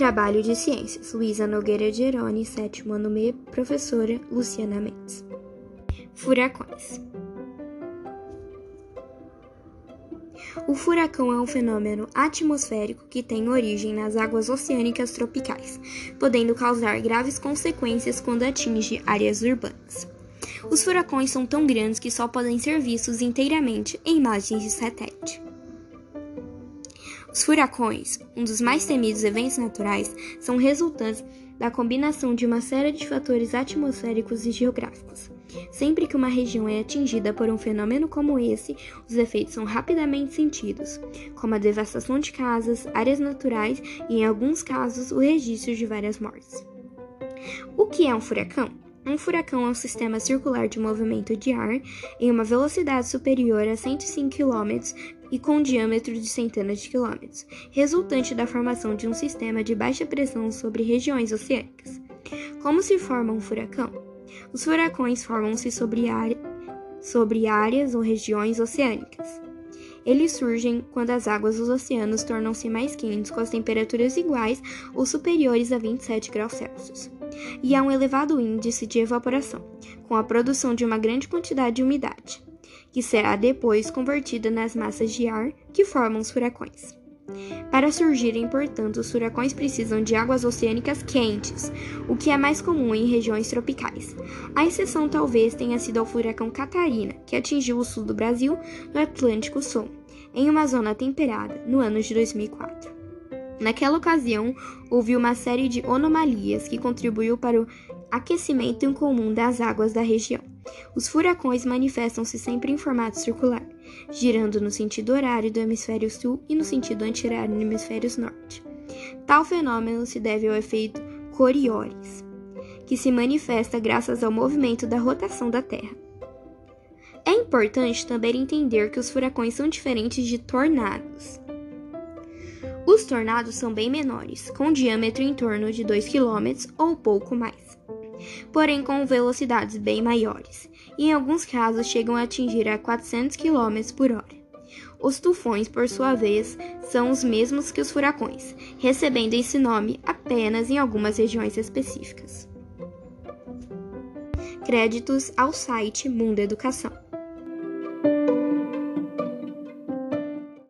Trabalho de Ciências, Luísa Nogueira Geroni, sétimo ano M, professora Luciana Mendes. Furacões. O furacão é um fenômeno atmosférico que tem origem nas águas oceânicas tropicais, podendo causar graves consequências quando atinge áreas urbanas. Os furacões são tão grandes que só podem ser vistos inteiramente em imagens de satélite. Os furacões, um dos mais temidos eventos naturais, são resultantes da combinação de uma série de fatores atmosféricos e geográficos. Sempre que uma região é atingida por um fenômeno como esse, os efeitos são rapidamente sentidos, como a devastação de casas, áreas naturais e, em alguns casos, o registro de várias mortes. O que é um furacão? Um furacão é um sistema circular de movimento de ar em uma velocidade superior a 105 km e com um diâmetro de centenas de quilômetros, resultante da formação de um sistema de baixa pressão sobre regiões oceânicas. Como se forma um furacão? Os furacões formam-se sobre, sobre áreas ou regiões oceânicas. Eles surgem quando as águas dos oceanos tornam-se mais quentes com as temperaturas iguais ou superiores a 27 graus Celsius. E há um elevado índice de evaporação, com a produção de uma grande quantidade de umidade, que será depois convertida nas massas de ar que formam os furacões. Para surgirem, portanto, os furacões precisam de águas oceânicas quentes, o que é mais comum em regiões tropicais. A exceção talvez tenha sido ao furacão Catarina, que atingiu o sul do Brasil, no Atlântico Sul, em uma zona temperada, no ano de 2004. Naquela ocasião, houve uma série de anomalias que contribuiu para o aquecimento incomum das águas da região. Os furacões manifestam-se sempre em formato circular, girando no sentido horário do hemisfério sul e no sentido anti-horário no hemisfério norte. Tal fenômeno se deve ao efeito Coriolis, que se manifesta graças ao movimento da rotação da Terra. É importante também entender que os furacões são diferentes de tornados. Os tornados são bem menores, com diâmetro em torno de 2 km ou pouco mais porém com velocidades bem maiores, e em alguns casos chegam a atingir a 400 km por hora. Os tufões, por sua vez, são os mesmos que os furacões, recebendo esse nome apenas em algumas regiões específicas. Créditos ao site Mundo Educação.